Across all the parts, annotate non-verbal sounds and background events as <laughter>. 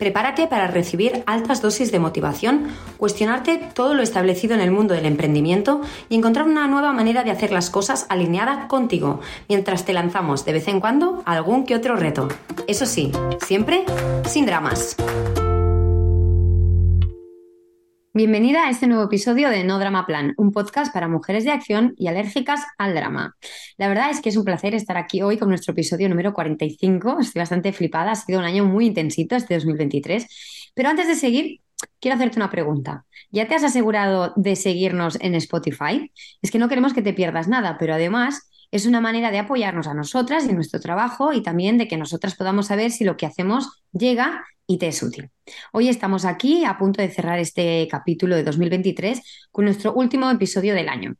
Prepárate para recibir altas dosis de motivación, cuestionarte todo lo establecido en el mundo del emprendimiento y encontrar una nueva manera de hacer las cosas alineada contigo, mientras te lanzamos de vez en cuando algún que otro reto. Eso sí, siempre sin dramas. Bienvenida a este nuevo episodio de No Drama Plan, un podcast para mujeres de acción y alérgicas al drama. La verdad es que es un placer estar aquí hoy con nuestro episodio número 45. Estoy bastante flipada, ha sido un año muy intensito este 2023. Pero antes de seguir, quiero hacerte una pregunta. ¿Ya te has asegurado de seguirnos en Spotify? Es que no queremos que te pierdas nada, pero además es una manera de apoyarnos a nosotras y nuestro trabajo y también de que nosotras podamos saber si lo que hacemos llega y te es útil. Hoy estamos aquí a punto de cerrar este capítulo de 2023 con nuestro último episodio del año.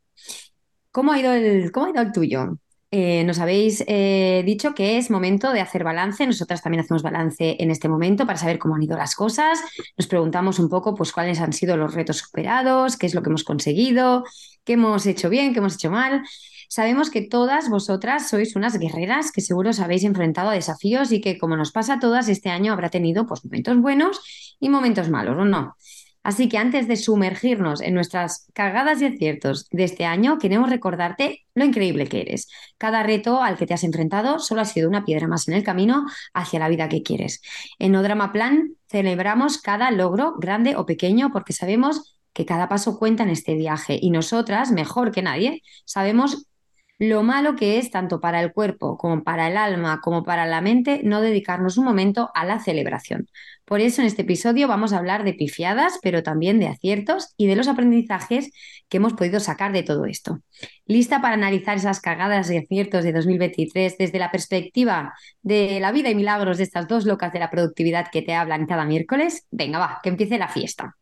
¿Cómo ha ido el, cómo ha ido el tuyo? Eh, nos habéis eh, dicho que es momento de hacer balance. Nosotras también hacemos balance en este momento para saber cómo han ido las cosas. Nos preguntamos un poco pues, cuáles han sido los retos superados, qué es lo que hemos conseguido, qué hemos hecho bien, qué hemos hecho mal. Sabemos que todas vosotras sois unas guerreras que seguro os habéis enfrentado a desafíos y que, como nos pasa a todas, este año habrá tenido pues, momentos buenos y momentos malos, ¿o no? Así que antes de sumergirnos en nuestras cagadas y aciertos de este año, queremos recordarte lo increíble que eres. Cada reto al que te has enfrentado solo ha sido una piedra más en el camino hacia la vida que quieres. En Odrama Plan celebramos cada logro, grande o pequeño, porque sabemos que cada paso cuenta en este viaje y nosotras, mejor que nadie, sabemos lo malo que es tanto para el cuerpo como para el alma como para la mente no dedicarnos un momento a la celebración. Por eso en este episodio vamos a hablar de pifiadas, pero también de aciertos y de los aprendizajes que hemos podido sacar de todo esto. ¿Lista para analizar esas cagadas y aciertos de 2023 desde la perspectiva de la vida y milagros de estas dos locas de la productividad que te hablan cada miércoles? Venga, va, que empiece la fiesta.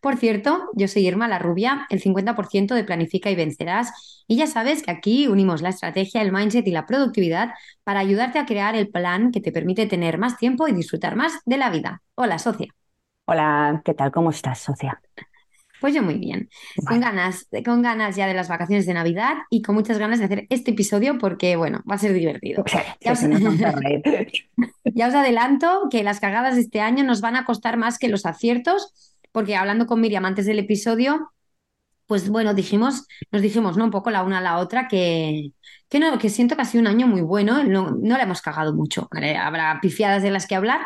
Por cierto, yo soy Irma la Rubia, el 50% de Planifica y Vencerás, y ya sabes que aquí unimos la estrategia, el mindset y la productividad para ayudarte a crear el plan que te permite tener más tiempo y disfrutar más de la vida. Hola, socia. Hola, ¿qué tal? ¿Cómo estás, socia? Pues yo muy bien, con ganas, con ganas ya de las vacaciones de Navidad y con muchas ganas de hacer este episodio porque, bueno, va a ser divertido. ya, os... <laughs> ya os adelanto que las cagadas de este año nos van a costar más que los aciertos porque hablando con Miriam antes del episodio, pues bueno, dijimos, nos dijimos, ¿no? Un poco la una a la otra, que, que, no, que siento que ha sido un año muy bueno, no, no le hemos cagado mucho. Habrá pifiadas de las que hablar,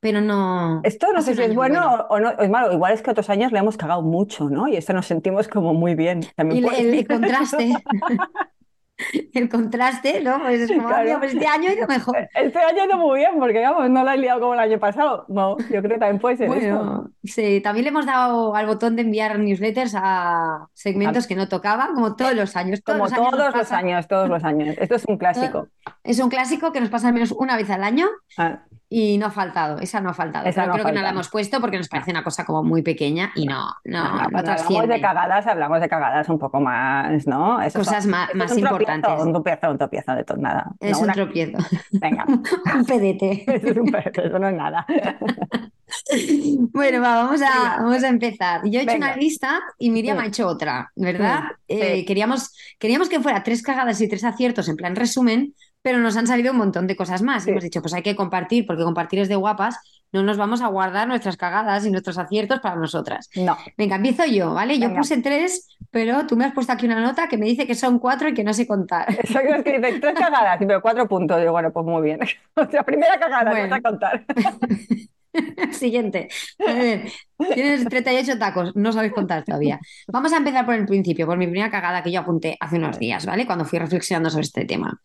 pero no. Esto no sé si es bueno, o no, es malo. Igual es que otros años le hemos cagado mucho, ¿no? Y esto nos sentimos como muy bien. y el contraste. <laughs> <laughs> el contraste, ¿no? Pues es como, pues este año ha ido <laughs> mejor. Este año ha ido muy bien, porque vamos, no lo he liado como el año pasado. No, yo creo que también puede ser bueno, Sí, también le hemos dado al botón de enviar newsletters a segmentos que no tocaban, como todos los años. como todos los años, todos los años. Esto es un <laughs> clásico. Es un clásico que nos pasa al menos una vez al año. Ah. Y no ha faltado, esa no ha faltado. Esa creo que no la hemos puesto porque nos parece una cosa como muy pequeña y no, no. cuando hablamos de cagadas, hablamos de cagadas un poco más, ¿no? Cosas más, más importantes. un tropiezo, un tropiezo de todo, nada. Es un tropiezo. Venga. <laughs> un pedete. <laughs> Eso es un pedete, eso no es nada. <laughs> bueno, vamos, a, vamos a empezar. Yo he hecho una lista y Miriam ha hecho otra, ¿verdad? Eh, queríamos, queríamos que fuera tres cagadas y tres aciertos en plan resumen, pero nos han salido un montón de cosas más. Hemos dicho, pues hay que compartir, porque compartir es de guapas, no nos vamos a guardar nuestras cagadas y nuestros aciertos para nosotras. No. Venga, empiezo yo, ¿vale? Yo puse tres, pero tú me has puesto aquí una nota que me dice que son cuatro y que no sé contar. <laughs> Eso es que dice tres cagadas, pero cuatro puntos. Digo, bueno, pues muy bien. <laughs> Sea, primera cagada, bueno. vas a contar. <laughs> Siguiente. A ver, tienes 38 tacos, no sabéis contar todavía. Vamos a empezar por el principio, por mi primera cagada que yo apunté hace unos días, ¿vale? Cuando fui reflexionando sobre este tema.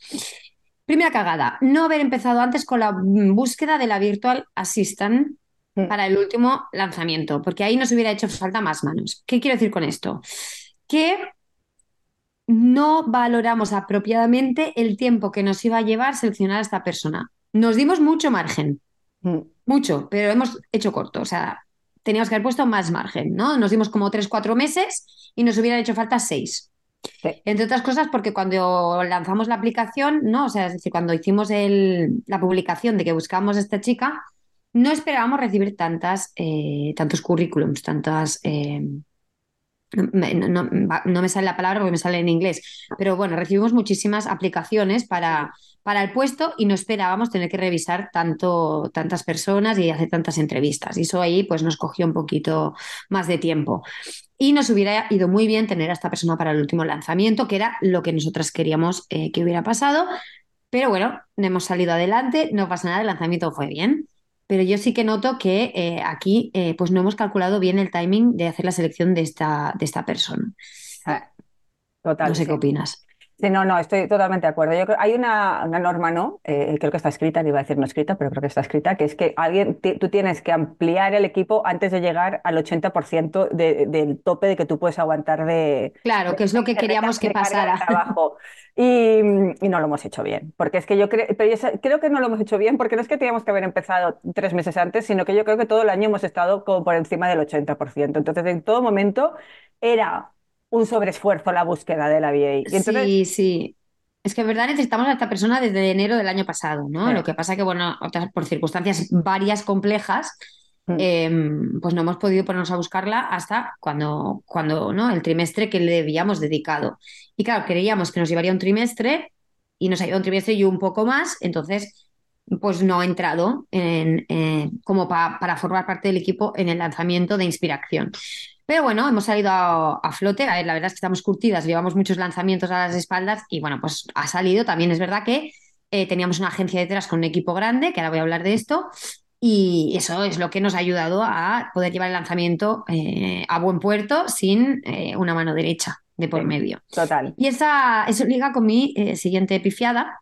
Primera cagada, no haber empezado antes con la búsqueda de la Virtual Assistant Mm. para el último lanzamiento, porque ahí nos hubiera hecho falta más manos. ¿Qué quiero decir con esto? Que no valoramos apropiadamente el tiempo que nos iba a llevar seleccionar a esta persona. Nos dimos mucho margen, Mm. mucho, pero hemos hecho corto. O sea, teníamos que haber puesto más margen, ¿no? Nos dimos como tres, cuatro meses y nos hubieran hecho falta seis. Entre otras cosas, porque cuando lanzamos la aplicación, ¿no? O sea, es decir, cuando hicimos el- la publicación de que buscábamos a esta chica, no esperábamos recibir tantas, eh, tantos currículums, tantas. eh, no, me sale la palabra porque me sale en inglés, pero bueno, recibimos muchísimas aplicaciones para, para el puesto y no esperábamos tener que revisar tanto, tantas personas y hacer tantas entrevistas. Y eso ahí pues nos cogió un poquito más de tiempo. Y nos hubiera ido muy bien tener a esta persona para el último lanzamiento, que era lo que nosotras queríamos eh, que hubiera pasado. Pero bueno, hemos salido adelante, no pasa nada, el lanzamiento fue bien. Pero yo sí que noto que eh, aquí eh, pues no hemos calculado bien el timing de hacer la selección de esta, de esta persona. Ah, Total. No sé sí. qué opinas. Sí, no, no, estoy totalmente de acuerdo. Yo creo, hay una, una norma, ¿no? Eh, creo que está escrita, no iba a decir no escrita, pero creo que está escrita, que es que alguien, tú tienes que ampliar el equipo antes de llegar al 80% de- del tope de que tú puedes aguantar de, Claro, que es lo que de queríamos que de de pasara. trabajo. Y, y no lo hemos hecho bien, porque es que yo creo, pero yo creo que no lo hemos hecho bien porque no es que teníamos que haber empezado tres meses antes, sino que yo creo que todo el año hemos estado como por encima del 80%. Entonces, en todo momento era un sobreesfuerzo la búsqueda de la VA. Y entonces, Sí, sí. Es que en verdad necesitamos a esta persona desde enero del año pasado, ¿no? Lo que pasa que, bueno, otras- por circunstancias varias complejas, Mm. eh, pues no hemos podido ponernos a buscarla hasta cuando, cuando, ¿no? El trimestre que le habíamos dedicado. Y claro, creíamos que nos llevaría un trimestre y nos ha llevado un trimestre y un poco más, entonces, pues no ha entrado en, como pa- para formar parte del equipo en el lanzamiento de Inspiración. Pero bueno, hemos salido a, a flote. A ver, la verdad es que estamos curtidas, llevamos muchos lanzamientos a las espaldas y bueno, pues ha salido. También es verdad que eh, teníamos una agencia detrás con un equipo grande, que ahora voy a hablar de esto, y eso es lo que nos ha ayudado a poder llevar el lanzamiento eh, a buen puerto sin eh, una mano derecha de por medio. total. Y esa, eso liga con mi eh, siguiente pifiada,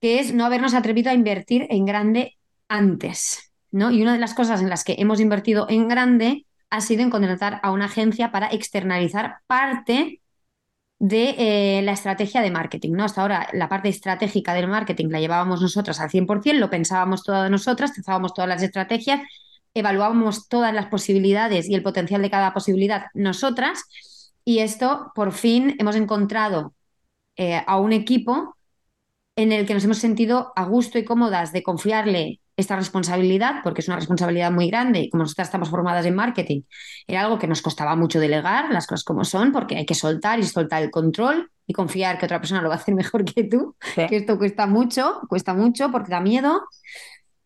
que es no habernos atrevido a invertir en grande antes, ¿no? Y una de las cosas en las que hemos invertido en grande ha sido en contratar a una agencia para externalizar parte de eh, la estrategia de marketing, ¿no? Hasta ahora la parte estratégica del marketing la llevábamos nosotras al 100%, lo pensábamos todas nosotras, trazábamos todas las estrategias, evaluábamos todas las posibilidades y el potencial de cada posibilidad nosotras, y esto por fin hemos encontrado eh, a un equipo en el que nos hemos sentido a gusto y cómodas de confiarle esta responsabilidad, porque es una responsabilidad muy grande y como nosotras estamos formadas en marketing, era algo que nos costaba mucho delegar, las cosas como son, porque hay que soltar y soltar el control y confiar que otra persona lo va a hacer <laughs> mejor que tú, Sí. que esto cuesta mucho, cuesta mucho porque da miedo.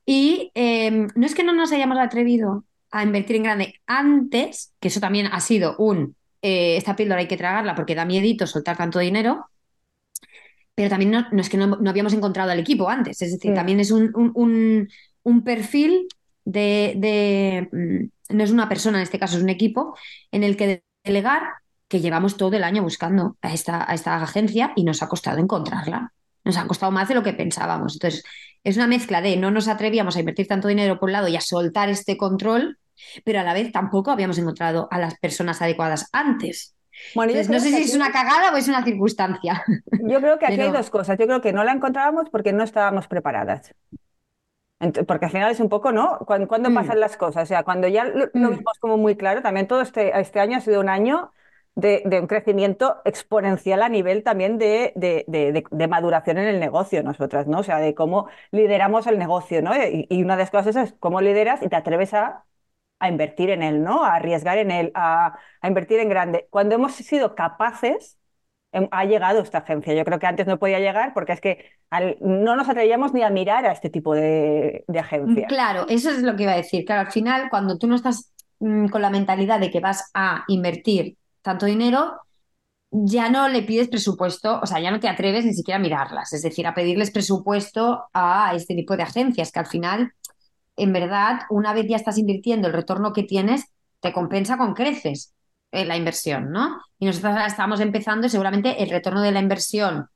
Y eh, no es que no nos hayamos atrevido a invertir en grande antes, que eso también ha sido un, eh, esta píldora hay que tragarla porque da miedito soltar tanto dinero, pero también no, no es que no, no habíamos encontrado al equipo antes, es decir, también es un, un- un- un perfil de, de, mm, no es una persona, en este caso es un equipo, en el que delegar, que llevamos todo el año buscando a esta, a esta agencia y nos ha costado encontrarla. Nos ha costado más de lo que pensábamos. Entonces, es una mezcla de no nos atrevíamos a invertir tanto dinero por un lado y a soltar este control, pero a la vez tampoco habíamos encontrado a las personas adecuadas antes. Bueno, Entonces, no sé si es una cagada o es una circunstancia. <laughs> Yo creo que aquí hay dos cosas. Yo creo que no la encontrábamos porque no estábamos preparadas. Porque al final es un poco, ¿no? Cuando, cuando Mm. pasan las cosas, o sea, cuando ya lo, lo Mm. vimos como muy claro, también todo este, este año ha sido un año de, de un crecimiento exponencial a nivel también de, de- de- de- de maduración en el negocio, nosotras, ¿no? O sea, de cómo lideramos el negocio, ¿no? Y, y una de las cosas es cómo lideras y te atreves a, a invertir en él, ¿no? A arriesgar en él, a, a invertir en grande. Cuando hemos sido capaces ha llegado esta agencia. Yo creo que antes no podía llegar porque es que no nos atrevíamos ni a mirar a este tipo de, de agencias. Claro, eso es lo que iba a decir. Claro, al final, cuando tú no estás mm, con la mentalidad de que vas a invertir tanto dinero, ya no le pides presupuesto, o sea, ya no te atreves ni siquiera a mirarlas, es decir, a pedirles presupuesto a este tipo de agencias, que al final, en verdad, una vez ya estás invirtiendo, el retorno que tienes te compensa con creces eh, la inversión, ¿no? Y nosotros ahora estamos empezando y seguramente el retorno de la inversión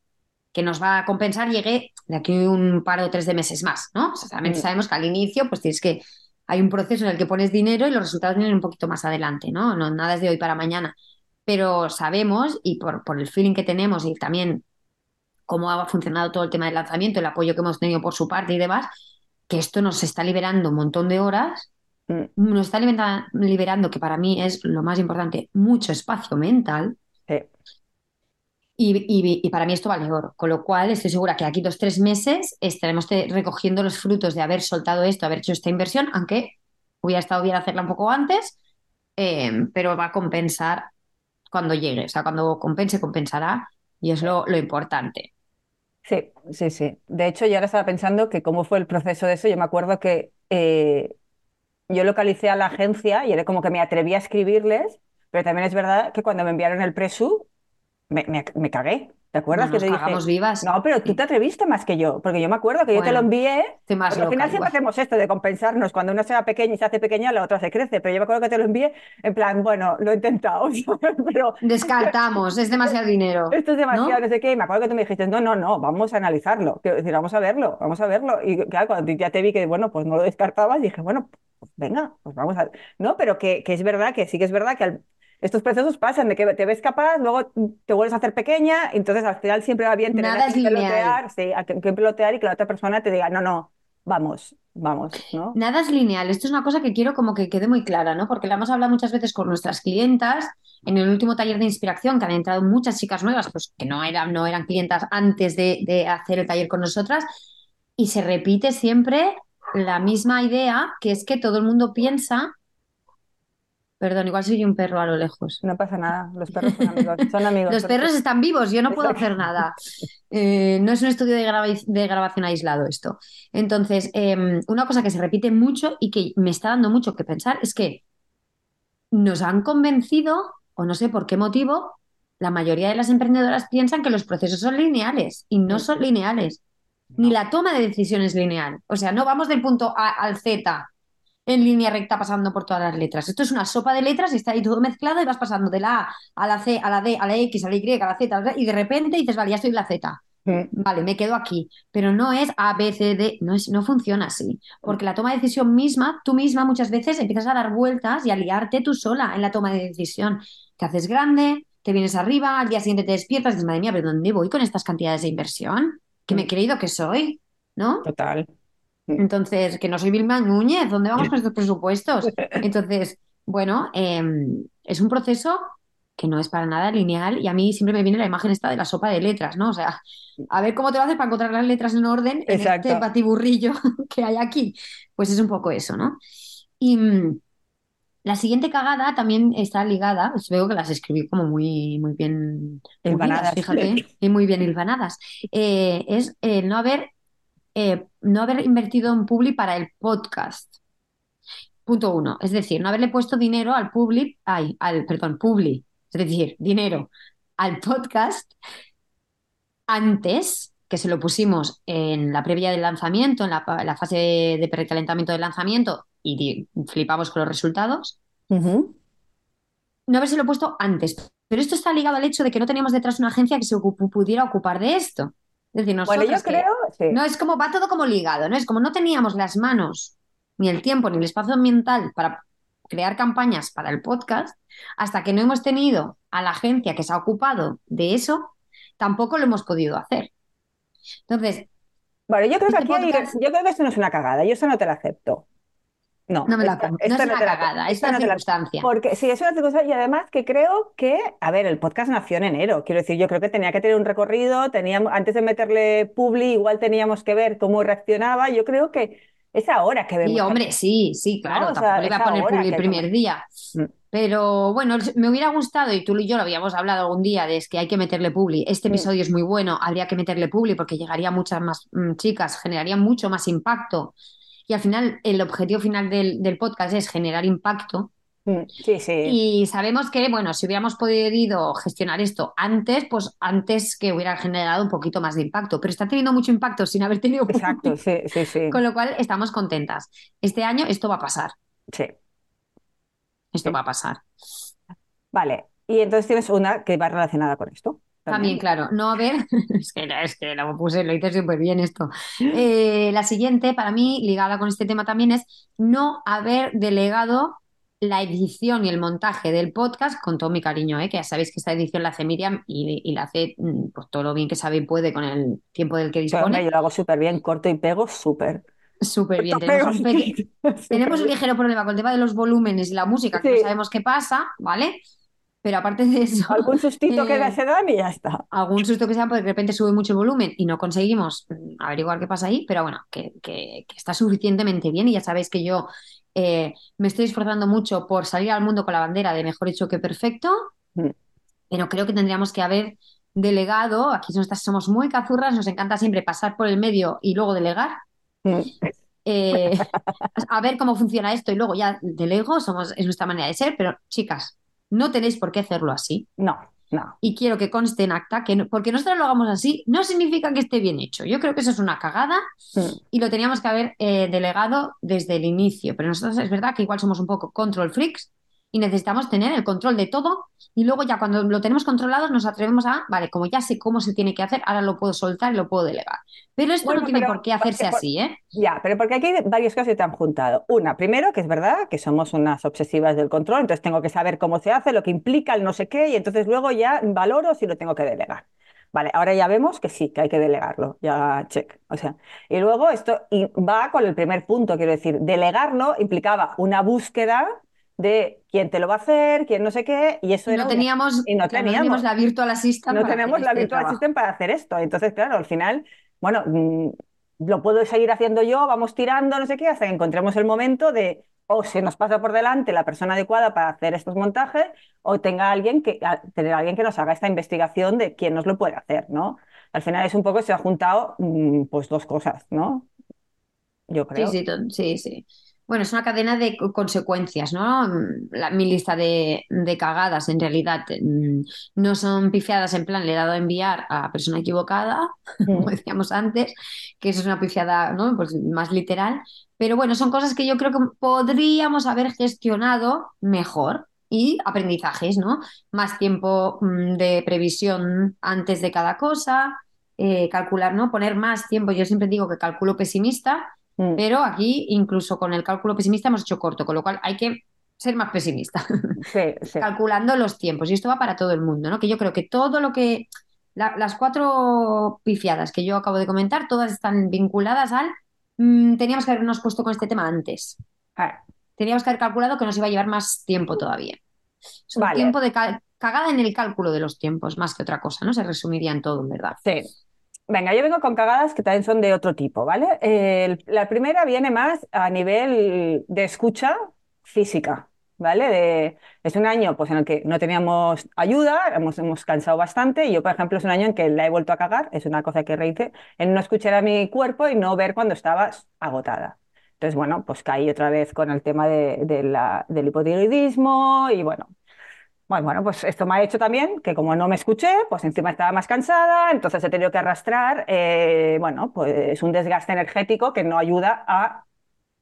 que nos va a compensar llegue de aquí un par o tres de meses más, ¿no? O sea, Mm. sabemos que al inicio, pues tienes que, hay un proceso en el que pones dinero y los resultados vienen un poquito más adelante, ¿no? No, nada es de hoy para mañana. Pero sabemos, y por, por el feeling que tenemos y también cómo ha funcionado todo el tema del lanzamiento, el apoyo que hemos tenido por su parte y demás, que esto nos está liberando un montón de horas, Mm, nos está libera- liberando, que para mí es lo más importante, mucho espacio mental. sí. Y, y- y para mí esto vale oro. Con lo cual, estoy segura que aquí dos, tres meses estaremos recogiendo los frutos de haber soltado esto, haber hecho esta inversión, aunque hubiera estado bien hacerla un poco antes, eh, pero va a compensar cuando llegue. O sea, cuando compense, compensará. Y es lo, lo importante. Sí, sí, sí. De hecho, yo ahora estaba pensando que cómo fue el proceso de eso. Yo me acuerdo que eh, yo localicé a la agencia y era como que me atreví a escribirles, pero también es verdad que cuando me enviaron el presu, me, me- me cagué. ¿Te acuerdas No que nos te dije? vivas. No, pero tú te atreviste más que yo, porque yo me acuerdo que yo te lo envié. Estoy más Porque al final siempre hacemos esto de compensarnos. Cuando uno se va pequeño y se hace pequeña, la otra se crece. Pero yo me acuerdo que te lo envié en plan, bueno, lo he intentado, <laughs> pero Descartamos, es demasiado dinero. <laughs> esto es demasiado, ¿no? no sé qué. Y me acuerdo que tú me dijiste, no, no, no, vamos a analizarlo. Quiero decir, vamos a verlo, vamos a verlo. Y claro, cuando ya te vi que, bueno, pues no lo descartabas, dije, bueno, pues venga, pues vamos a. No, pero que, que es verdad, que sí que es verdad que al- estos procesos pasan de que te ves capaz, luego te vuelves a hacer pequeña, entonces al final siempre va bien tener Nada a pelotear, sí, a quien pelotear y que la otra persona te diga, no, no, vamos, vamos, ¿no? Nada es lineal. Esto es una cosa que quiero como que quede muy clara, ¿no? Porque la hemos hablado muchas veces con nuestras clientas. En el último taller de inspiración, que han entrado muchas chicas nuevas, pues que no eran, no eran clientas antes de, de hacer el taller con nosotras. Y se repite siempre la misma idea, que es que todo el mundo piensa. Perdón, igual soy un perro a lo lejos. No pasa nada, los perros son amigos, son amigos. <laughs> Los perros están vivos, yo no puedo hacer nada. Eh, no es un estudio de, grava- de grabación aislado esto. Entonces, eh, una cosa que se repite mucho y que me está dando mucho que pensar es que nos han convencido, o no sé por qué motivo, la mayoría de las emprendedoras piensan que los procesos son lineales y no son lineales. Ni la toma de decisiones lineal. O sea, no vamos del punto A al Z en línea recta pasando por todas las letras. Esto es una sopa de letras y está ahí todo mezclado y vas pasando de la A a la C, a la D, a la X, a la Y, a la Z, a la Z, y de repente dices, vale, ya estoy en la Z. Mm, Vale, me quedo aquí. Pero no es A, B, C, D, no, es, no funciona así. Porque la toma de decisión misma, tú misma muchas veces empiezas a dar vueltas y a liarte tú sola en la toma de decisión. Te haces grande, te vienes arriba, al día siguiente te despiertas y dices, madre mía, ¿pero dónde voy con estas cantidades de inversión? ¿Qué me he creído que soy? ¿No? Total. Entonces, que no soy Vilma Núñez, ¿dónde vamos con estos presupuestos? <laughs> Entonces, bueno, eh, es un proceso que no es para nada lineal y a mí siempre me viene la imagen esta de la sopa de letras, ¿no? O sea, a ver cómo te lo haces para encontrar las letras en orden en Exacto. este batiburrillo <laughs> que hay aquí. Pues es un poco eso, ¿no? Y mm, la siguiente cagada también está ligada, pues veo que las escribí como muy, muy bien Hilvanadas. fíjate, <laughs> y muy bien hilvanadas. Eh, es eh, no haber eh, no haber invertido en Publi para el podcast. Punto uno. Es decir, no haberle puesto dinero al Publi, ay, al, perdón, Publi, es decir, dinero al podcast antes que se lo pusimos en la previa del lanzamiento, en la, fase de precalentamiento del lanzamiento y flipamos con los resultados. Ujú. No habérselo puesto antes. Pero esto está ligado al hecho de que no teníamos detrás una agencia que se ocup- pudiera ocupar de esto. Es decir, Bueno, yo creo, sí. no, es como va todo como ligado, ¿no? Es como no teníamos las manos, ni el tiempo, ni el espacio mental para crear campañas para el podcast, hasta que no hemos tenido a la agencia que se ha ocupado de eso, tampoco lo hemos podido hacer. Entonces, Bueno, yo creo que Este aquí hay- podcast- yo creo que esto no es una cagada, yo eso no te la acepto. No, no me la esta- esta no es una te la- cagada, esta es una no circunstancia. Porque sí, es una circunstancia y además que creo que, a ver, el podcast nació en enero. Quiero decir, yo creo que tenía que tener un recorrido, teníamos, antes de meterle publi, igual teníamos que ver cómo reaccionaba. Yo creo que es ahora que vemos. Sí, hombre, sí, sí, claro, No, sea, tampoco le iba a poner publi el primer día. Mm. Pero bueno, me hubiera gustado, y tú y yo lo habíamos hablado algún día, de es que hay que meterle publi. Este Mm. episodio es muy bueno, habría que meterle publi porque llegaría muchas más mm, chicas, generaría mucho más impacto. Y al final, el objetivo final del, del podcast es generar impacto. Mm, Sí, sí. Y sabemos que, bueno, si hubiéramos podido gestionar esto antes, pues antes que hubiera generado un poquito más de impacto. Pero está teniendo mucho impacto sin haber tenido. Exacto, <laughs> sí, sí, sí. Con lo cual, estamos contentas. Este año esto va a pasar. Sí. Esto Sí. va a pasar. Vale. Y entonces tienes una que va relacionada con esto. También, claro, no haber, <laughs> es que, es que lo puse, lo hice súper bien esto. <laughs> Eh, la siguiente, para mí, ligada con este tema también, es no haber delegado la edición y el montaje del podcast con todo mi cariño, ¿eh? que ya sabéis que esta edición la hace Miriam y, y la hace mm, pues, todo lo bien que sabe y puede con el tiempo del que dispone. yo lo hago súper bien, corto y pego súper. Súper bien. <laughs> Tenemos un, peque- tenemos ligero problema con el tema de los volúmenes y la música, que no sabemos qué pasa, ¿vale? Pero aparte de eso, Algún sustito que eh, se dan y ya está. algún susto que sea porque de repente sube mucho el volumen y no conseguimos mm, averiguar qué pasa ahí, pero bueno, que, que- que está suficientemente bien y ya sabéis que yo eh, me estoy esforzando mucho por salir al mundo con la bandera de mejor hecho que perfecto, Mm. pero creo que tendríamos que haber delegado, aquí nosotras somos muy cazurras, nos encanta siempre pasar por el medio y luego delegar. Mm. eh, <laughs> a ver cómo funciona esto y luego ya delego, somos, es nuestra manera de ser, pero chicas, no tenéis por qué hacerlo así No, no. y quiero que conste en acta que no- porque nosotros lo hagamos así no significa que esté bien hecho. Yo creo que eso es una cagada Mm. y lo teníamos que haber eh, delegado desde el inicio. Pero nosotros es verdad que igual somos un poco control freaks y necesitamos tener el control de todo y luego ya cuando lo tenemos controlado nos atrevemos a, vale, como ya sé cómo se tiene que hacer, ahora lo puedo soltar y lo puedo delegar. Pero esto Bueno, no tiene pero- por qué hacerse así, ¿eh? Ya, pero porque aquí hay varias cosas que te han juntado. Una, primero, que es verdad que somos unas obsesivas del control, entonces tengo que saber cómo se hace, lo que implica el no sé qué, y entonces luego ya valoro si lo tengo que delegar. Vale, ahora ya vemos que sí, que hay que delegarlo, ya check. O sea, y luego esto va con el primer punto, quiero decir, delegarlo implicaba una búsqueda de quién te lo va a hacer, quién no sé qué, y eso era no una- teníamos, y no claro, teníamos. la virtual assistant no hacer la este Virtual trabajo. Assistant para hacer esto. Entonces, claro, al final, bueno, mm, lo puedo seguir haciendo yo, vamos tirando, no sé qué, hasta que encontremos el momento de o se nos pasa por delante la persona adecuada para hacer estos montajes, o tenga alguien que, tener alguien que nos haga esta investigación de quién nos lo puede hacer, ¿no? Al final es un poco, se ha juntado mm, pues dos cosas, ¿no? Yo Sí, creo. sí, to- sí, sí. Bueno, es una cadena de co- consecuencias, ¿no? La- mi lista de, de cagadas, en realidad, mm, no son pifiadas en plan, le he dado a enviar a la persona equivocada, <laughs> como decíamos antes, que eso es una pifiada, ¿no? Pues más literal. Pero bueno, son cosas que yo creo que podríamos haber gestionado mejor. Y aprendizajes, ¿no? Más tiempo mm, de previsión antes de cada cosa, eh, calcular, ¿no? Poner más tiempo. Yo siempre digo que calculo pesimista mm. pero aquí, incluso con el cálculo pesimista, hemos hecho corto, con lo cual hay que ser más pesimista, <laughs> Sí, sí. calculando los tiempos. Y esto va para todo el mundo, ¿no? Que yo creo que todo lo que. la- las cuatro pifiadas que yo acabo de comentar, todas están vinculadas al. mm, teníamos que habernos puesto con este tema antes. Ah, Teníamos que haber calculado que nos iba a llevar más tiempo todavía. Es un Vale. tiempo de cagada en el cálculo de los tiempos, más que otra cosa, ¿no? Se resumiría en todo, en verdad. Sí. Venga, yo vengo con cagadas que también son de otro tipo, ¿vale? El- la primera viene más a nivel de escucha física, ¿vale? De- es un año pues, en el que no teníamos ayuda, hemos, hemos cansado bastante, y yo, por ejemplo, es un año en que la he vuelto a cagar, es una cosa que rehice, en no escuchar a mi cuerpo y no ver cuando estaba agotada. Entonces, bueno, pues caí otra vez con el tema de, de la- del hipotiroidismo y bueno, bueno, bueno, pues esto me ha hecho también que como no me escuché, pues encima estaba más cansada, entonces he tenido que arrastrar, eh, bueno, pues un desgaste energético que no ayuda a,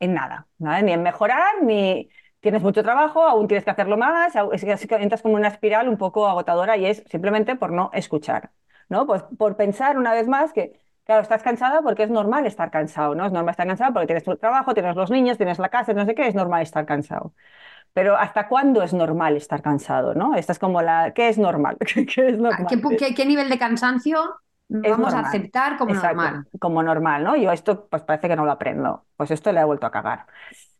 en nada, ¿vale? Ni en mejorar, ni tienes mucho trabajo, aún tienes que hacerlo más, es que entras como una espiral un poco agotadora y es simplemente por no escuchar, ¿no? Pues por pensar una vez más que, claro, estás cansada porque es normal estar cansado, ¿no? Es normal estar cansado porque tienes tu trabajo, tienes los niños, tienes la casa, no sé qué, es normal estar cansado. Pero ¿hasta cuándo es normal estar cansado, no? Esta es como la... ¿Qué es normal? <laughs> ¿Qué, qué es normal? ¿Qué, pu- qué- qué nivel de cansancio vamos a aceptar como Exacto, normal? como normal, ¿no? Yo esto pues parece que no lo aprendo. Pues esto le he vuelto a cagar.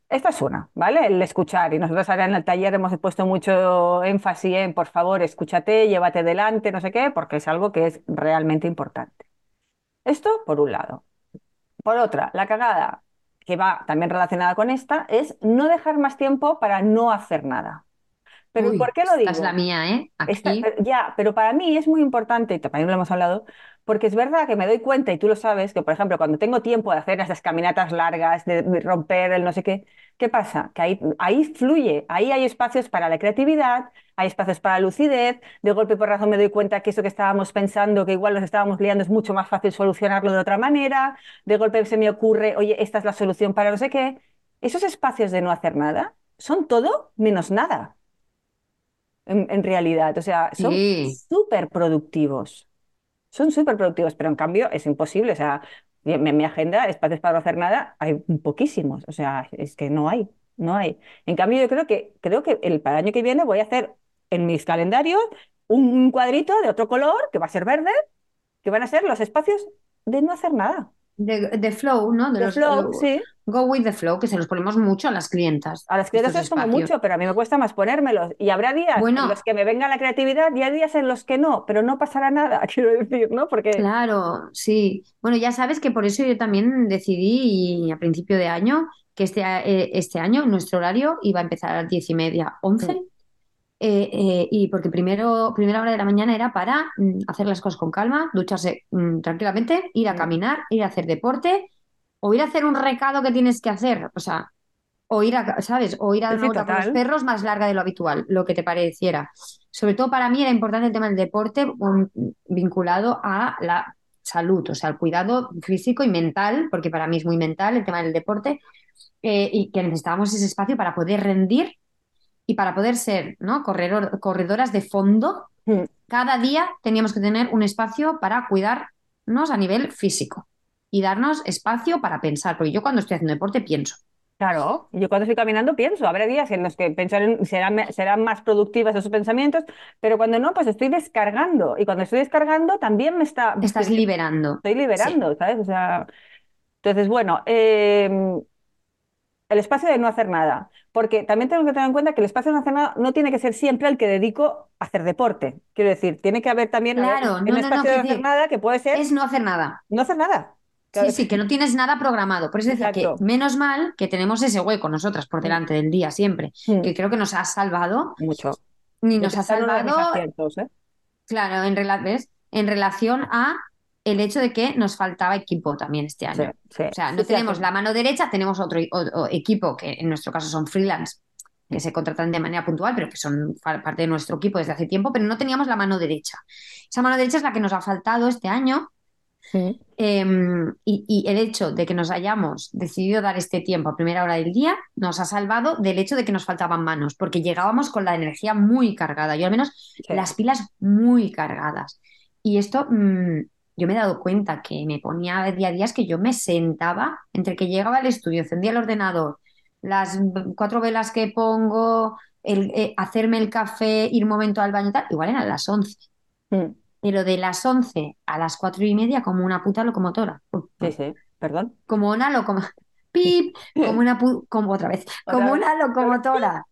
Esta es una, ¿vale? El escuchar. Y nosotros ahora en el taller hemos puesto mucho énfasis en, por favor, escúchate, llévate delante, no sé qué, porque es algo que es realmente importante. Esto por un lado. Por otra, la cagada, que va también relacionada con esta, es no dejar más tiempo para no hacer nada. Pero Uy, ¿por qué lo digo? esta es la mía, ¿eh? Aquí. ya, pero para mí es muy importante, y también lo hemos hablado, porque es verdad que me doy cuenta, y tú lo sabes, que por ejemplo, cuando tengo tiempo de hacer esas caminatas largas, de, de romper el no sé qué, ¿qué pasa? Que ahí, ahí fluye, ahí hay espacios para la creatividad, hay espacios para la lucidez, de golpe por razón me doy cuenta que eso que estábamos pensando, que igual nos estábamos liando, es mucho más fácil solucionarlo de otra manera, de golpe se me ocurre, oye, esta es la solución para no sé qué. Esos espacios de no hacer nada son todo menos nada. en, en realidad. O sea, son Sí. súper productivos. Son súper productivos, pero en cambio es imposible. O sea, en mi agenda, espacios para no hacer nada, hay poquísimos. O sea, es que no hay, no hay. En cambio, yo creo que, creo que el, para el año que viene voy a hacer en mis calendarios un cuadrito de otro color, que va a ser verde, que van a ser los espacios de no hacer nada. De, de flow, ¿no? De De los flow, lo- sí. Go with the flow, que se los ponemos mucho a las clientas. A las como espacios. mucho, pero a mí me cuesta más ponérmelos. Y habrá días Bueno. en los que me venga la creatividad y hay días en los que no, pero no pasará nada, <laughs> quiero decir, ¿no? Porque Claro, sí. Bueno, ya sabes que por eso yo también decidí y a principio de año que este, eh, este año nuestro horario iba a empezar a las diez y media, once. Mm. Eh, eh, y porque primero, primera hora de la mañana era para mm, hacer las cosas con calma, ducharse mm, tranquilamente, ir a Mm. caminar, ir a hacer deporte o ir a hacer un recado que tienes que hacer. O sea, o ir a, ¿sabes? O ir a dar vuelta con los perros más larga de lo habitual, lo que te pareciera. Sobre todo para mí era importante el tema del deporte um, vinculado a la salud, o sea, al cuidado físico y mental, porque para mí es muy mental el tema del deporte, eh, y que necesitábamos ese espacio para poder rendir y para poder ser, ¿no? Corredor- corredoras de fondo. Mm. Cada día teníamos que tener un espacio para cuidarnos a nivel físico y darnos espacio para pensar, porque yo cuando estoy haciendo deporte pienso. Claro, yo cuando estoy caminando pienso, habrá días en los que pensar en- serán, serán más productivas esos pensamientos, pero cuando no, pues estoy descargando. Y cuando estoy descargando también me está, Estás estoy, liberando. estoy liberando, ¿sabes? O sea, entonces, bueno, eh, el espacio de no hacer nada. Porque también tengo que tener en cuenta que el espacio de no hacer nada no tiene que ser siempre el que dedico a hacer deporte. Quiero decir, tiene que haber también Claro, un no, no, no, espacio de no hacer nada que puede ser Es no hacer nada. no hacer nada. Sí, sí, que no tienes nada programado. Por eso decía que menos mal que tenemos ese hueco nosotras por delante del día siempre, Mm, que creo que nos ha salvado, Mucho. ni nos ha salvado ¿eh? Claro, en, rela- ¿ves? En relación a el hecho de que nos faltaba equipo también este año. sí. O sea, no sí, tenemos la mano derecha, tenemos otro, o- o equipo que en nuestro caso son freelance, que se contratan de manera puntual, pero que son parte de nuestro equipo desde hace tiempo, pero no teníamos la mano derecha. Esa mano derecha es la que nos ha faltado este año eh, y, y el hecho de que nos hayamos decidido dar este tiempo a primera hora del día nos ha salvado del hecho de que nos faltaban manos, porque llegábamos con la energía muy cargada, yo al menos las pilas muy cargadas. Y esto mm, yo me he dado cuenta que me ponía de día a día es que yo me sentaba entre que llegaba al estudio, encendía el ordenador, las cuatro velas que pongo, el, eh, hacerme el café, ir un momento al baño y tal, igual eran las 11. Mm. Pero de las 11 a las cuatro y media como una puta locomotora. Sí, sí, perdón. Como una locomotora. <laughs> ¡Pip! Como una pu- como otra vez. <laughs> Otra Como vez. una locomotora.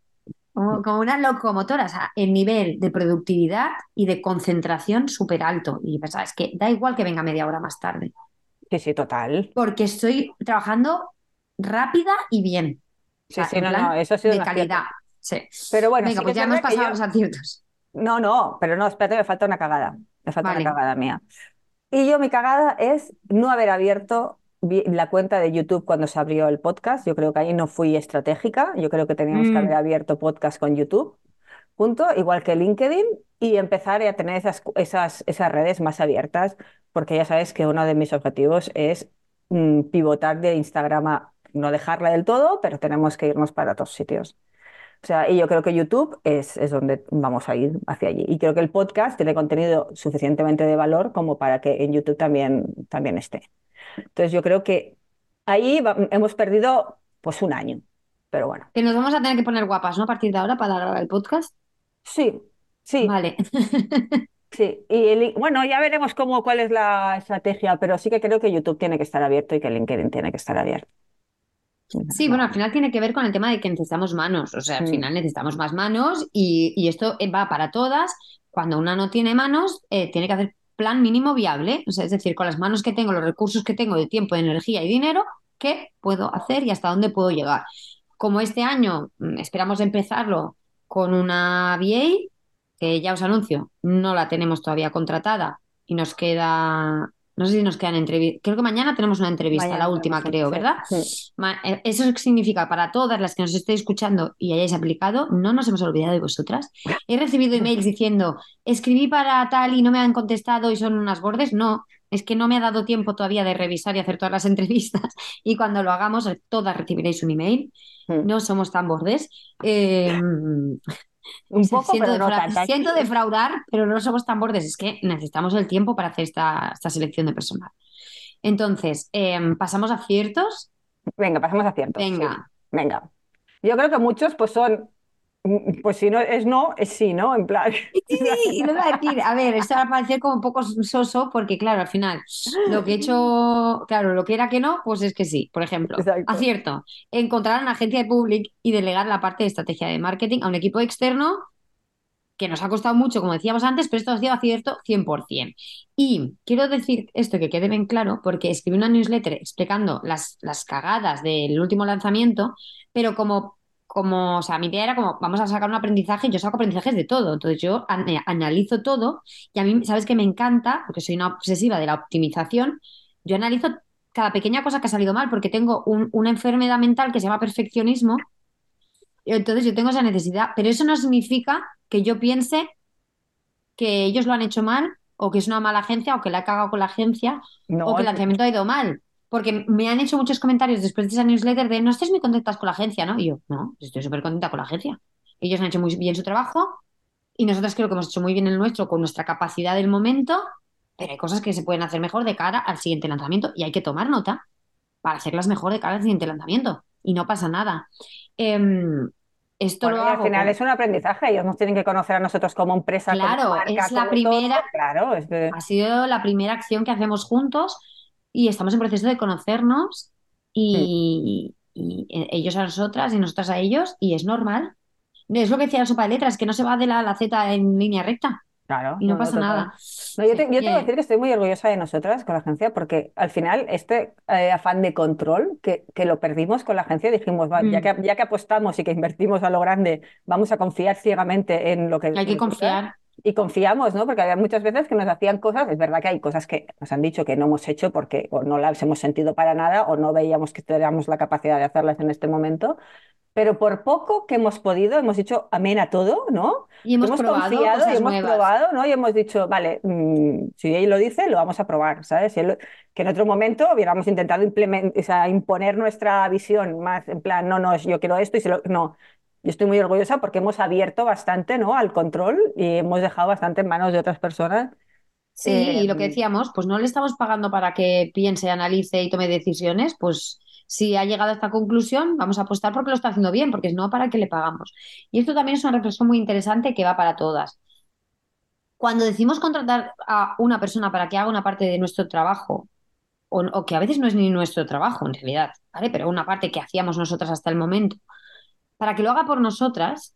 Como, como una locomotora. O sea, el nivel de productividad y de concentración súper alto. Y pensaba, es que da igual que venga media hora más tarde. Sí, sí, total. Porque estoy trabajando rápida y bien. O Sí, sea, sí, no, no, eso ha sido de calidad. Sí. Pero bueno, Venga, sí pues es ya hemos pasado yo- los aciertos. No, no, pero no, espérate, me falta una cagada. Me falta Vale. una cagada mía. Y yo, mi cagada es no haber abierto la cuenta de YouTube cuando se abrió el podcast. Yo creo que ahí no fui estratégica. Yo creo que teníamos que Mm. haber abierto podcast con YouTube, punto, igual que LinkedIn, y empezar a tener esas, esas, esas redes más abiertas, porque ya sabes que uno de mis objetivos es mm, pivotar de Instagram a no dejarla del todo, pero tenemos que irnos para otros sitios. O sea, y yo creo que YouTube es, es donde vamos a ir hacia allí. Y creo que el podcast tiene contenido suficientemente de valor como para que en YouTube también, también esté. Entonces yo creo que ahí va- hemos perdido pues un año. Pero bueno, Que nos vamos a tener que poner guapas, ¿no? A partir de ahora para grabar el podcast. sí, sí, Vale. <laughs> sí. Y el- bueno, ya veremos cómo, cuál es la estrategia, pero sí que creo que YouTube tiene que estar abierto y que LinkedIn tiene que estar abierto. Sí, bueno, al final tiene que ver con el tema de que necesitamos manos, o sea, al final necesitamos más manos y, y esto eh, va para todas. Cuando una no tiene manos, eh, tiene que hacer plan mínimo viable, o sea, es decir, con las manos que tengo, los recursos que tengo de tiempo, de energía y dinero, ¿qué puedo hacer y hasta dónde puedo llegar? Como este año mm, esperamos empezarlo con una VA, que ya os anuncio, no la tenemos todavía contratada y nos queda, no sé si nos quedan entrevistas, creo que mañana tenemos una entrevista, Mañana la última creo, ¿verdad? sí. Eh, Eso significa para todas las que nos estéis escuchando y hayáis aplicado, no nos hemos olvidado de vosotras. He recibido <laughs> emails diciendo, escribí para tal y no me han contestado y son unas bordes. No, es que no me ha dado tiempo todavía de revisar y hacer todas las <laughs> entrevistas. Y cuando lo hagamos, todas recibiréis un email. No somos tan bordes. Eh, Un poco, siento, pero no siento defraudar, pero no somos tan bordes. Es que necesitamos el tiempo para hacer esta, esta selección de personal. Entonces, em, pasamos a ciertos. Venga, pasamos a ciertos. Venga. sí. Venga. Yo creo que muchos pues son, <laughs> pues si no es no, es sí, ¿no? En plan. Sí, y lo iba a decir, a ver, esto va a parecer como un poco soso porque, claro, al final, lo que he hecho, claro, lo que era que no, pues es que sí. Por ejemplo, Exacto. acierto, encontrar una agencia de public y delegar la parte de estrategia de marketing a un equipo externo que nos ha costado mucho, como decíamos antes, pero esto ha sido acierto 100%. Y quiero decir esto que quede bien claro, porque escribí una newsletter explicando las, las cagadas del último lanzamiento, pero como, como, o sea, mi idea era como, vamos a sacar un aprendizaje, yo saco aprendizajes de todo, entonces yo an- analizo todo y a mí, ¿sabes que me encanta? Porque soy una obsesiva de la optimización, yo analizo cada pequeña cosa que ha salido mal, porque tengo un- una enfermedad mental que se llama perfeccionismo, y entonces yo tengo esa necesidad, pero eso no significa que yo piense que ellos lo han hecho mal o que es una mala agencia o que la he cagado con la agencia No, o que el lanzamiento ha ido mal. Porque me han hecho muchos comentarios después de esa newsletter de no estés muy contentas con la agencia, ¿no? Y yo, no, estoy súper contenta con la agencia. Ellos han hecho muy bien su trabajo y nosotras creo que hemos hecho muy bien el nuestro con nuestra capacidad del momento, pero hay cosas que se pueden hacer mejor de cara al siguiente lanzamiento y hay que tomar nota para hacerlas mejor de cara al siguiente lanzamiento. Y no pasa nada. Em, esto Bueno, lo y al final es un aprendizaje, ellos nos tienen que conocer a nosotros como empresa, como Claro, marca, es la primera- todo. Claro, es Ha sido la primera acción que hacemos juntos y estamos en proceso de conocernos y, y ellos a nosotras y nosotras a ellos y es normal. Es lo que decía la sopa de letras, que no se va de la A la Z en línea recta claro. y no, no, pasa total. nada. No, yo te, yo te voy a Bien. decir que estoy muy orgullosa de nosotras con la agencia porque al final este eh, afán de control que, que lo perdimos con la agencia dijimos, va, ya Mm. que, ya que apostamos y que invertimos a lo grande, vamos a confiar ciegamente en lo que... Hay que confiar. Y confiamos, ¿no? Porque había muchas veces que nos hacían cosas, es verdad que hay cosas que nos han dicho que no hemos hecho porque o no las hemos sentido para nada o no veíamos que tuviéramos la capacidad de hacerlas en este momento, pero por poco que hemos podido, hemos dicho amén a todo, ¿no? Y hemos, hemos probado confiado cosas y hemos nuevas. probado, ¿no? Y hemos dicho, vale, mm, si él lo dice, lo vamos a probar, ¿sabes? Si él lo- que en otro momento hubiéramos intentado implement- o sea, imponer nuestra visión más en plan, no, no, yo quiero esto y se lo... No, yo estoy muy orgullosa porque hemos abierto bastante, ¿no? Al control y hemos dejado bastante en manos de otras personas. Sí, Eh, y lo que decíamos, pues no le estamos pagando para que piense, analice y tome decisiones, pues si ha llegado a esta conclusión, vamos a apostar porque lo está haciendo bien, porque no para que le pagamos. Y esto también es una reflexión muy interesante que va para todas. Cuando decimos contratar a una persona para que haga una parte de nuestro trabajo, o, o que a veces no es ni nuestro trabajo en realidad, ¿vale? Pero una parte que hacíamos nosotras hasta el momento, para que lo haga por nosotras,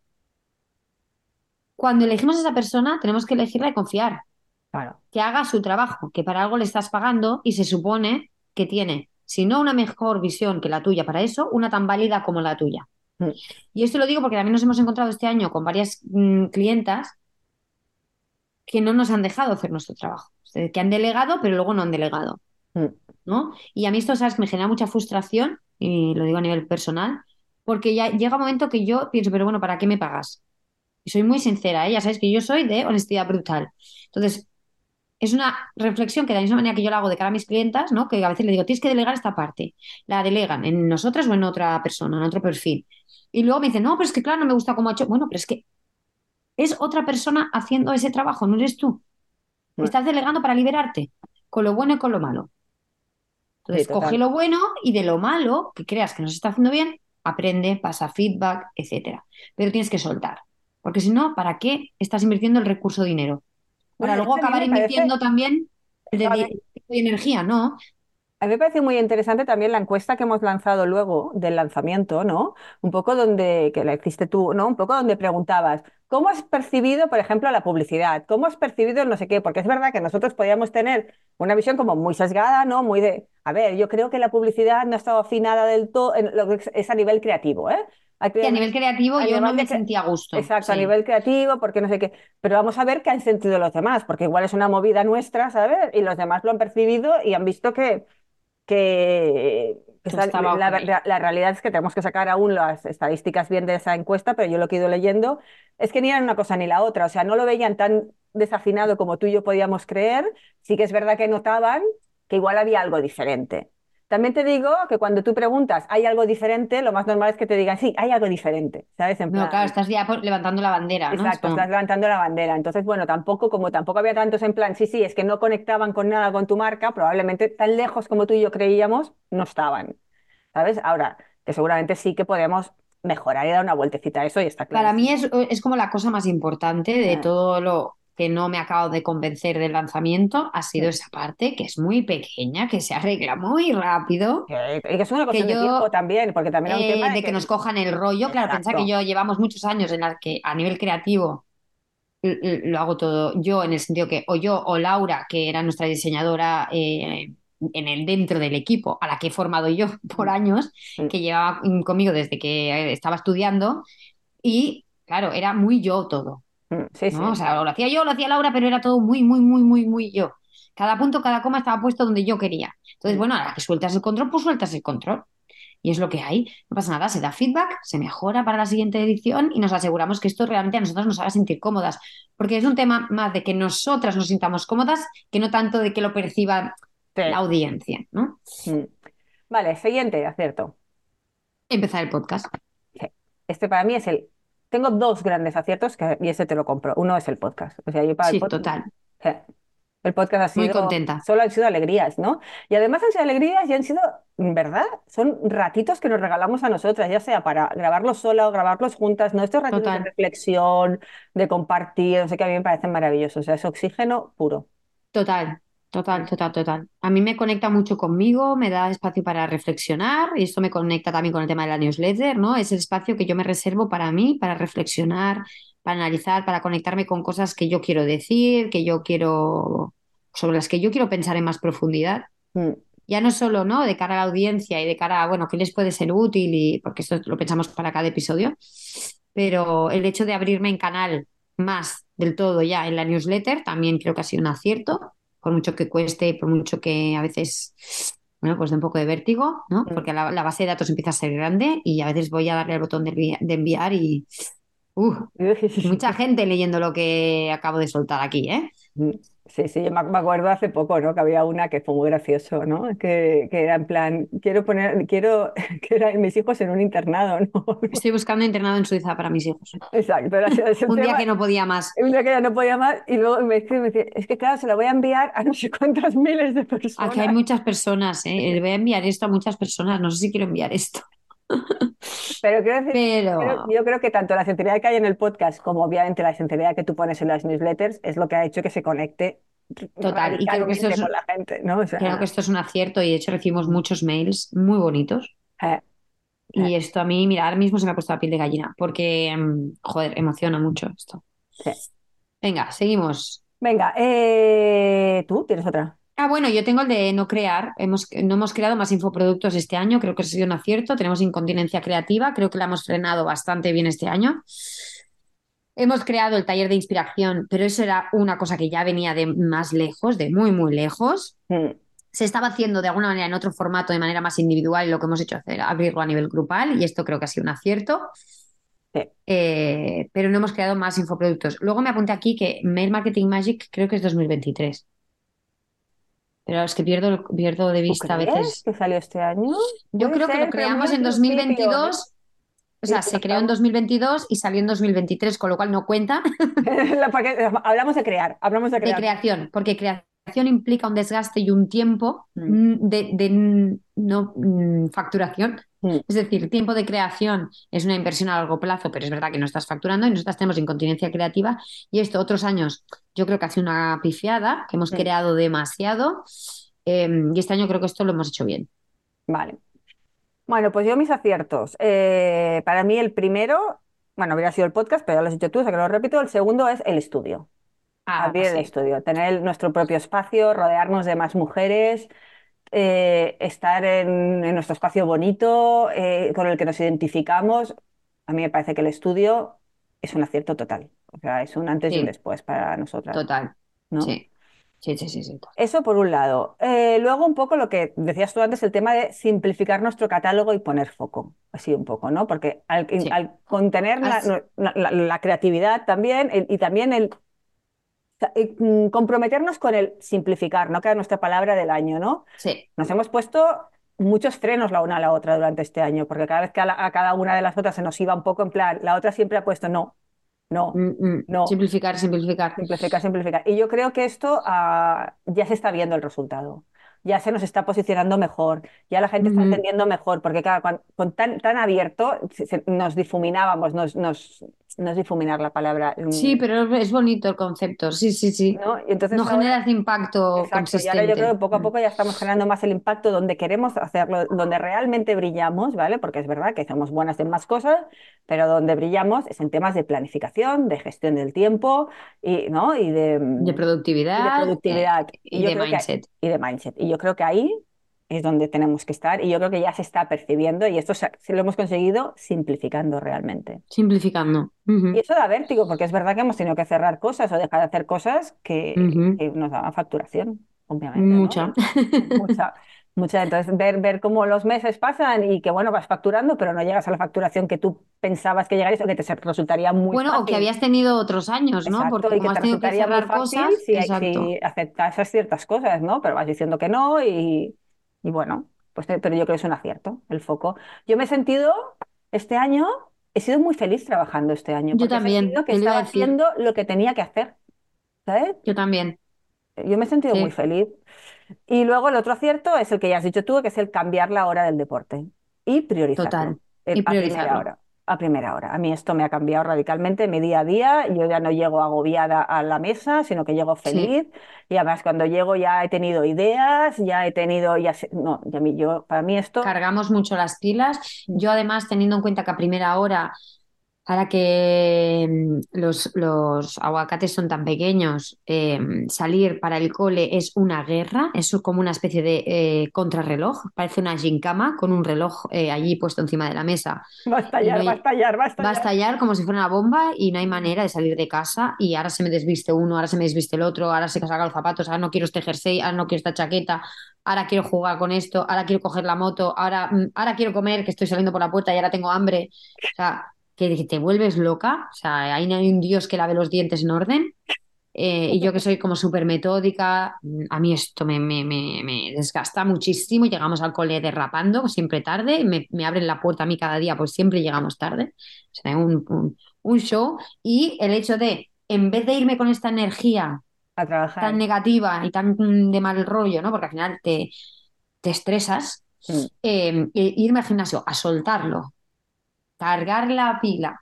cuando elegimos a esa persona tenemos que elegirla y confiar Claro. que haga su trabajo, que para algo le estás pagando y se supone que tiene, si no una mejor visión que la tuya para eso, una tan válida como la tuya. Mm. Y esto lo digo porque también nos hemos encontrado este año con varias mm, clientas que no nos han dejado hacer nuestro trabajo, O sea, que han delegado, pero luego no han delegado, Mm. ¿no? Y a mí esto, ¿sabes? Me genera mucha frustración, y lo digo a nivel personal, porque ya llega un momento que yo pienso, pero bueno, ¿para qué me pagas? Y soy muy sincera, ¿eh? Ya sabes que yo soy de honestidad brutal. Entonces, es una reflexión que de la misma manera que yo la hago de cara a mis clientas, ¿no? Que a veces le digo, tienes que delegar esta parte. La delegan en nosotras o en otra persona, en otro perfil. Y luego me dicen, no, pero es que claro, no me gusta cómo ha hecho. Bueno, pero es que es otra persona haciendo ese trabajo, no eres tú. Bueno. Estás delegando para liberarte, con lo bueno y con lo malo. Entonces, Sí, coge lo bueno y de lo malo que creas que no se está haciendo bien, aprende, pasa feedback, etcétera. Pero tienes que soltar. Porque si no, ¿para qué estás invirtiendo el recurso dinero? Para Bueno, luego acabar parece- invirtiendo también el de, de energía, ¿no? A mí me parece muy interesante también la encuesta que hemos lanzado luego del lanzamiento, ¿no? Un poco donde, que la hiciste tú, ¿no? Un poco donde preguntabas, ¿cómo has percibido, por ejemplo, la publicidad? ¿Cómo has percibido el no sé qué? Porque es verdad que nosotros podíamos tener una visión como muy sesgada, ¿no? Muy de, a ver, yo creo que la publicidad no ha estado afinada del todo, en lo que es- a nivel creativo, ¿eh? A Que a nivel creativo a yo no me sentía a gusto. Exacto, a nivel creativo, porque no sé qué. Pero vamos a ver qué han sentido los demás, porque igual es una movida nuestra, ¿sabes? Y los demás lo han percibido y han visto que Que esa- la- la realidad es que tenemos que sacar aún las estadísticas bien de esa encuesta, pero yo lo que he ido leyendo es que ni era una cosa ni la otra, o sea, no lo veían tan desafinado como tú y yo podíamos creer, sí que es verdad que notaban que igual había algo diferente. También te digo que cuando tú preguntas, ¿hay algo diferente? Lo más normal es que te digan, sí, hay algo diferente, ¿sabes? En No, plan, claro, estás ya levantando la bandera, ¿no? Exacto, como- estás levantando la bandera. Entonces, bueno, tampoco, como tampoco había tantos en plan, sí, sí, es que no conectaban con nada con tu marca, probablemente tan lejos como tú y yo creíamos, no estaban. ¿Sabes? Ahora, que seguramente sí que podemos mejorar y dar una vueltecita a eso y está claro. Para mí es, es como la cosa más importante de Ah. todo lo que no me ha acabado de convencer del lanzamiento, ha sido Sí. esa parte que es muy pequeña, que se arregla muy rápido. Que, y que es una cuestión de yo, tiempo también, porque también es un eh, tema de que nos cojan el rollo. Claro, pensá que yo llevamos muchos años en las que a nivel creativo lo hago todo yo, en el sentido que o yo o Laura, que era nuestra diseñadora eh, en el, dentro del equipo, a la que he formado yo <laughs> por años, Mm. que llevaba mm, conmigo desde que eh, estaba estudiando, y claro, era muy yo todo. Mm, Sí, sí. ¿no? O sea, lo hacía yo, lo hacía Laura, pero era todo muy, muy, muy, muy, muy yo. Cada punto, cada coma estaba puesto donde yo quería. Entonces, bueno, a la que sueltas el control, pues sueltas el control. Y es lo que hay. No pasa nada, se da feedback, se mejora para la siguiente edición y nos aseguramos que esto realmente a nosotras nos haga sentir cómodas. Porque es un tema más de que nosotras nos sintamos cómodas que no tanto de que lo perciba Sí. la audiencia, ¿no? Mm. Vale, siguiente acierto. Empezar el podcast. Este para mí es el. Tengo dos grandes aciertos que, y ese te lo compro. Uno es el podcast. O sea, yo para el Sí, podcast. total. El podcast ha Muy sido. contenta. Solo han sido alegrías, ¿no? Y además han sido alegrías y han sido, verdad, son ratitos que nos regalamos a nosotras, ya sea para grabarlos sola o grabarlos juntas, ¿no? Estos ratitos de reflexión, de compartir, no sé qué, a mí me parecen maravillosos. O sea, es oxígeno puro. Total, total, total, total. A mí me conecta mucho conmigo, me da espacio para reflexionar y esto me conecta también con el tema de la newsletter, ¿no? Es el espacio que yo me reservo para mí, para reflexionar, para analizar, para conectarme con cosas que yo quiero decir, que yo quiero, sobre las que yo quiero pensar en más profundidad. Mm. Ya no solo, ¿no? De cara a la audiencia y de cara a, bueno, qué les puede ser útil y porque esto lo pensamos para cada episodio, pero el hecho de abrirme en canal más del todo ya en la newsletter también creo que ha sido un acierto, por mucho que cueste y por mucho que a veces, bueno, pues dé un poco de vértigo, ¿no? Mm. Porque la, la base de datos empieza a ser grande y a veces voy a darle al botón de, de enviar y... ¡uh! <laughs> mucha gente leyendo lo que acabo de soltar aquí, ¿eh? Sí, sí, yo me me acuerdo hace poco, ¿no? Que había una que fue muy gracioso, ¿no? Que, que era en plan, quiero poner, quiero <laughs> que eran mis hijos en un internado, ¿no? <laughs> Estoy buscando internado en Suiza para mis hijos. Exacto, era ese- ese <laughs> Un día que no podía más. Un día que ya no podía más y luego me y me dice, es que claro, se la voy a enviar a no sé cuántas miles de personas. Aquí hay muchas personas, ¿eh? Le voy a enviar esto a muchas personas. No sé si quiero enviar esto. Pero quiero decir, Pero creo- yo creo que tanto la sinceridad que hay en el podcast como obviamente la sinceridad que tú pones en las newsletters es lo que ha hecho que se conecte Total, y creo que esto es- con la gente, ¿no? O sea, creo que esto es un acierto y de hecho recibimos muchos mails muy bonitos. eh, Y esto a mí, mira, ahora mismo se me ha puesto la piel de gallina porque, mm, joder, emociona mucho esto. Sí. Venga, seguimos. Venga, eh, ¿tú tienes otra? Ah, bueno, yo tengo el de no crear. Hemos, no hemos creado más infoproductos este año, creo que ha sido un acierto. Tenemos incontinencia creativa, creo que la hemos frenado bastante bien este año. Hemos creado el taller de inspiración, pero eso era una cosa que ya venía de más lejos, de muy, muy lejos. Mm, Se estaba haciendo de alguna manera en otro formato, de manera más individual, y lo que hemos hecho es abrirlo a nivel grupal, y esto creo que ha sido un acierto. Sí. Eh, pero no hemos creado más infoproductos. Luego me apunté aquí que Mail Marketing Magic creo que es 2023. Pero es que pierdo, pierdo de ¿Tú vista a veces. que salió este año? Yo Puede creo que lo creamos en al principio, 2022. O sea, se creó en 2022 y salió en 2023, con lo cual no cuenta <laughs> hablamos de crear, hablamos de de crear. creación, porque creación implica un desgaste y un tiempo Mm. mm, de, de no mm, facturación. Mm. Es decir, tiempo de creación es una inversión a largo plazo, pero es verdad que no estás facturando y nosotras tenemos incontinencia creativa. Y esto, otros años, yo creo que hace una pifiada, que hemos Mm. creado demasiado. eh, y este año creo que esto lo hemos hecho bien. Vale. Bueno, pues yo mis aciertos. Eh, para mí el primero, bueno, hubiera sido el podcast, pero ya lo has dicho tú, o sea que lo repito. El segundo es el estudio. Ah, abrir el estudio, tener el- nuestro propio espacio, rodearnos de más mujeres, eh, estar en, en nuestro espacio bonito, eh, con el que nos identificamos. A mí me parece que el estudio es un acierto total. O sea, es un antes y un después para nosotras, Total. ¿no? Sí. Sí, sí, sí, sí. Eso por un lado. Eh, luego un poco lo que decías tú antes, el tema de simplificar nuestro catálogo y poner foco, así un poco, ¿no? Porque al, Sí. al contener la, la- la- la creatividad también el- y también el comprometernos con el simplificar, ¿no? Que era nuestra palabra del año, ¿no? Sí. Nos hemos puesto muchos frenos la una a la otra durante este año, porque cada vez que a, la- a cada una de las otras se nos iba un poco en plan, la otra siempre ha puesto no, no, Mm, mm. no, Simplificar, simplificar. simplificar, simplificar. Y yo creo que esto ah, ya se está viendo el resultado. Ya se nos está posicionando mejor, ya la gente está Ujú. entendiendo mejor, porque claro, con, tan, tan abierto se- se- nos difuminábamos, nos, nos, no es difuminar la palabra, mm, Sí, pero es bonito el concepto. Sí, sí, sí. ¿no? Y entonces No ahora- genera ese impacto Exacto, y ahora yo consistente. creo que poco a Mm. poco ya estamos generando más el impacto donde queremos hacerlo, donde realmente brillamos, ¿vale? Porque es verdad que somos buenas en más cosas, pero donde brillamos es en temas de planificación, de gestión del tiempo y, ¿no? y de, De y de productividad, productividad. eh, Y y yo de creo que- mindset. y de mindset. Y yo creo que ahí es donde tenemos que estar y yo creo que ya se está percibiendo y esto se, lo hemos conseguido simplificando realmente. Simplificando. Y eso da vértigo, porque es verdad que hemos tenido que cerrar cosas o dejar de hacer cosas que, nos daban facturación, obviamente. ¿no? Mucha. <laughs> Mucha, mucha. Entonces, ver, ver cómo los meses pasan y que, bueno, vas facturando, pero no llegas a la facturación que tú pensabas que llegarías o que te resultaría muy Bueno, o que habías tenido otros años, ¿no? Exacto, Porque y que como has tenido que cerrar fácil cosas, si, si aceptas ciertas cosas, ¿no? Pero vas diciendo que no y, y bueno, pues, pero yo creo que es un acierto el foco. Yo me he sentido este año, he sido muy feliz trabajando este año, Yo he también, sentido que estaba haciendo lo que tenía que hacer, ¿sabes? Yo también. Yo me he sentido Sí. muy feliz. Y luego el otro acierto es el que ya has dicho tú, que es el cambiar la hora del deporte y priorizarlo Total. eh, Y priorizarlo. hora. A primera hora. A mí esto me ha cambiado radicalmente mi día a día. Yo ya no llego agobiada a la mesa, sino que llego Sí. feliz. Y además cuando llego ya he tenido ideas, ya he tenido, ya sé- no, ya yo, para mí esto, Cargamos mucho las pilas. Mm. Yo además, teniendo en cuenta que a primera hora, ahora que mm, los, los aguacates son tan pequeños, eh, salir para el cole es una guerra, es como una especie de eh, contrarreloj, parece una gincama con un reloj eh, allí puesto encima de la mesa. va a estallar, no va a estallar, va a Va a estallar. estallar como si fuera una bomba y no hay manera de salir de casa y ahora se me desviste uno, ahora se me desviste el otro, ahora se saca los zapatos, ahora no quiero este jersey, ahora no quiero esta chaqueta, ahora quiero jugar con esto, ahora quiero coger la moto, ahora, mm, ahora quiero comer, que estoy saliendo por la puerta y ahora tengo hambre. O sea, que te vuelves loca, o sea, ahí no hay un Dios que lave los dientes en orden. Eh, y yo que soy como súper metódica, a mí esto me, me, me, me desgasta muchísimo. Llegamos al cole derrapando, siempre tarde, me, me abren la puerta a mí cada día, pues siempre llegamos tarde. O sea, un, un, un show. Y el hecho de, en vez de irme con esta energía A trabajar. tan negativa y tan de mal rollo, ¿no? Porque al final te, te estresas, eh, e- irme al gimnasio a soltarlo, cargar la pila,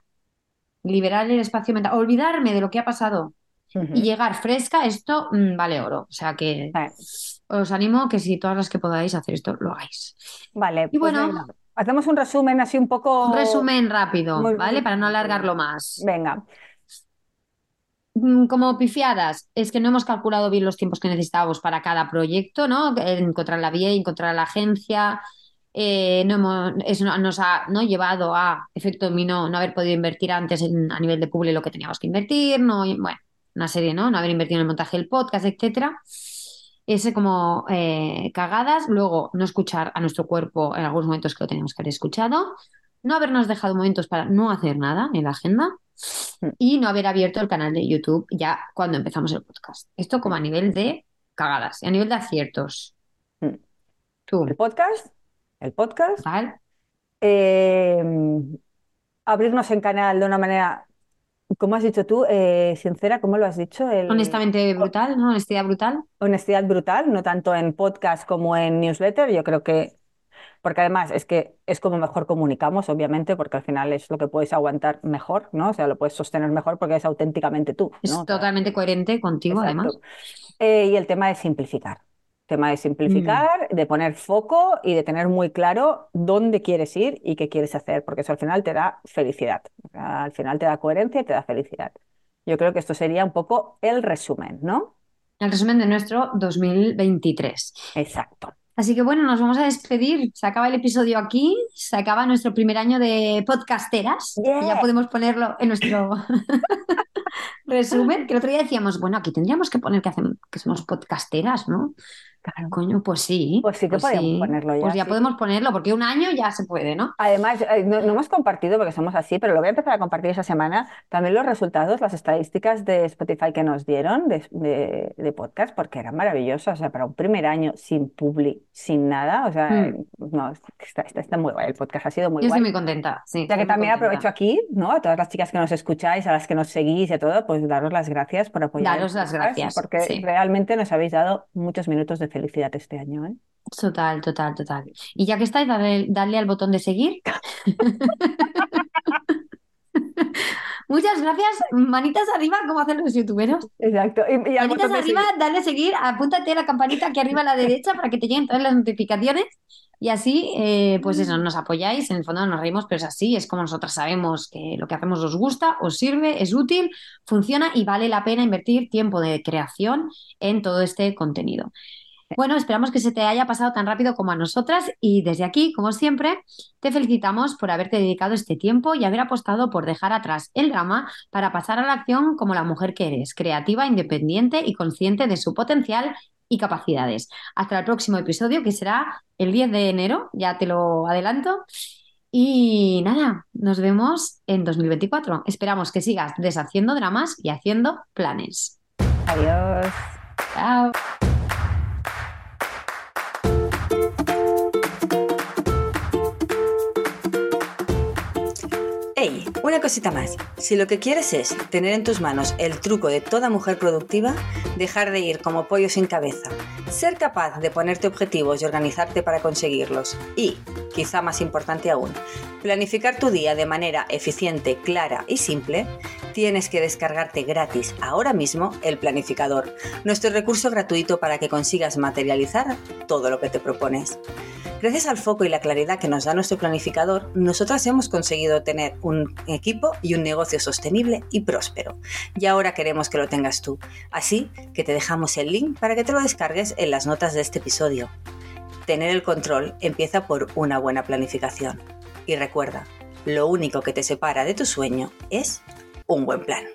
liberar el espacio mental, olvidarme de lo que ha pasado y llegar fresca, esto mm, vale oro. O sea que Vale. os animo que si todas las que podáis hacer esto, lo hagáis. Vale, Y pues bueno. venga, hacemos un resumen así un poco... Un resumen rápido, Muy ¿vale? Para no alargarlo más. Venga, Mm, Como pifiadas, es que no hemos calculado bien los tiempos que necesitábamos para cada proyecto, ¿no? Encontrar la vía, encontrar la agencia. Eh, no hemos, eso no- nos ha ¿no? llevado a efecto dominó no haber podido invertir antes en- a nivel de publi lo que teníamos que invertir, no, bueno, una serie, ¿no? No haber invertido en el montaje del podcast, etcétera. Ese como eh, cagadas, luego no escuchar a nuestro cuerpo en algunos momentos que lo teníamos que haber escuchado, no habernos dejado momentos para no hacer nada en la agenda y no haber abierto el canal de YouTube ya cuando empezamos el podcast. Esto como a nivel de cagadas y a nivel de aciertos. Mm. Tú, el podcast, el podcast, eh, abrirnos en canal de una manera, como has dicho tú, eh, sincera, ¿cómo lo has dicho? El- Honestamente brutal, ¿no? Honestidad brutal. honestidad brutal, no tanto en podcast como en newsletter. Yo creo que, porque además es que es como mejor comunicamos, obviamente, porque al final es lo que puedes aguantar mejor, ¿no? O sea, lo puedes sostener mejor porque es auténticamente tú, Es ¿no? O sea, totalmente coherente contigo, Exacto. además. Eh, y el tema de simplificar. Tema de simplificar, de poner foco y de tener muy claro dónde quieres ir y qué quieres hacer, porque eso al final te da felicidad. Al final te da coherencia y te da felicidad. Yo creo que esto sería un poco el resumen, ¿no? El resumen de nuestro 2023. Exacto. Así que bueno, nos vamos a despedir. Se acaba el episodio aquí, se acaba nuestro primer año de podcasteras. Yeah. Ya podemos ponerlo en nuestro <laughs> resumen. Que el otro día decíamos, bueno, aquí tendríamos que poner que, hacemos, que somos podcasteras, ¿no? Coño, pues sí. Pues sí que podemos ponerlo ya. Pues ya sí. podemos ponerlo, porque un año ya se puede, ¿no? Además, eh, no, no hemos compartido, porque somos así, pero lo voy a empezar a compartir esa semana, también los resultados, las estadísticas de Spotify que nos dieron de, de- de podcast, porque eran maravillosas. O sea, para un primer año sin publi, sin nada, o sea, Mm. no, está, está, está muy guay. El podcast ha sido muy Yo guay. estoy muy contenta, sí. Ya estoy que también contenta. aprovecho aquí, ¿no? A todas las chicas que nos escucháis, a las que nos seguís y a todo, pues daros las gracias por apoyar Daros las gracias, porque sí. realmente nos habéis dado muchos minutos de felicidad este año, ¿eh? Total, total, total. Y ya que estáis, darle, darle al botón de seguir. <laughs> Muchas gracias. Manitas arriba, como hacen los youtuberos. Exacto. Y, y al Manitas arriba, dale a seguir, apúntate a la campanita aquí arriba a la derecha para que te lleguen todas las notificaciones. Y así, eh, pues eso, nos apoyáis. En el fondo nos reímos, pero es así, es como nosotras sabemos que lo que hacemos os gusta, os sirve, es útil, funciona y vale la pena invertir tiempo de creación en todo este contenido. Bueno, esperamos que se te haya pasado tan rápido como a nosotras y desde aquí, como siempre, te felicitamos por haberte dedicado este tiempo y haber apostado por dejar atrás el drama para pasar a la acción como la mujer que eres, creativa, independiente y consciente de su potencial y capacidades. Hasta el próximo episodio, que será el 10 de enero, ya te lo adelanto. Y nada, nos vemos en 2024. Esperamos que sigas deshaciendo dramas y haciendo planes. Adiós. Chao. Una cosita más. Si lo que quieres es tener en tus manos el truco de toda mujer productiva, dejar de ir como pollo sin cabeza, ser capaz de ponerte objetivos y organizarte para conseguirlos y, quizá más importante aún, planificar tu día de manera eficiente, clara y simple, tienes que descargarte gratis ahora mismo el planificador, nuestro recurso gratuito para que consigas materializar todo lo que te propones. Gracias al foco y la claridad que nos da nuestro planificador, nosotras hemos conseguido tener un equipo y un negocio sostenible y próspero. Y ahora queremos que lo tengas tú. Así que te dejamos el link para que te lo descargues en las notas de este episodio. Tener el control empieza por una buena planificación. Y recuerda, lo único que te separa de tu sueño es un buen plan.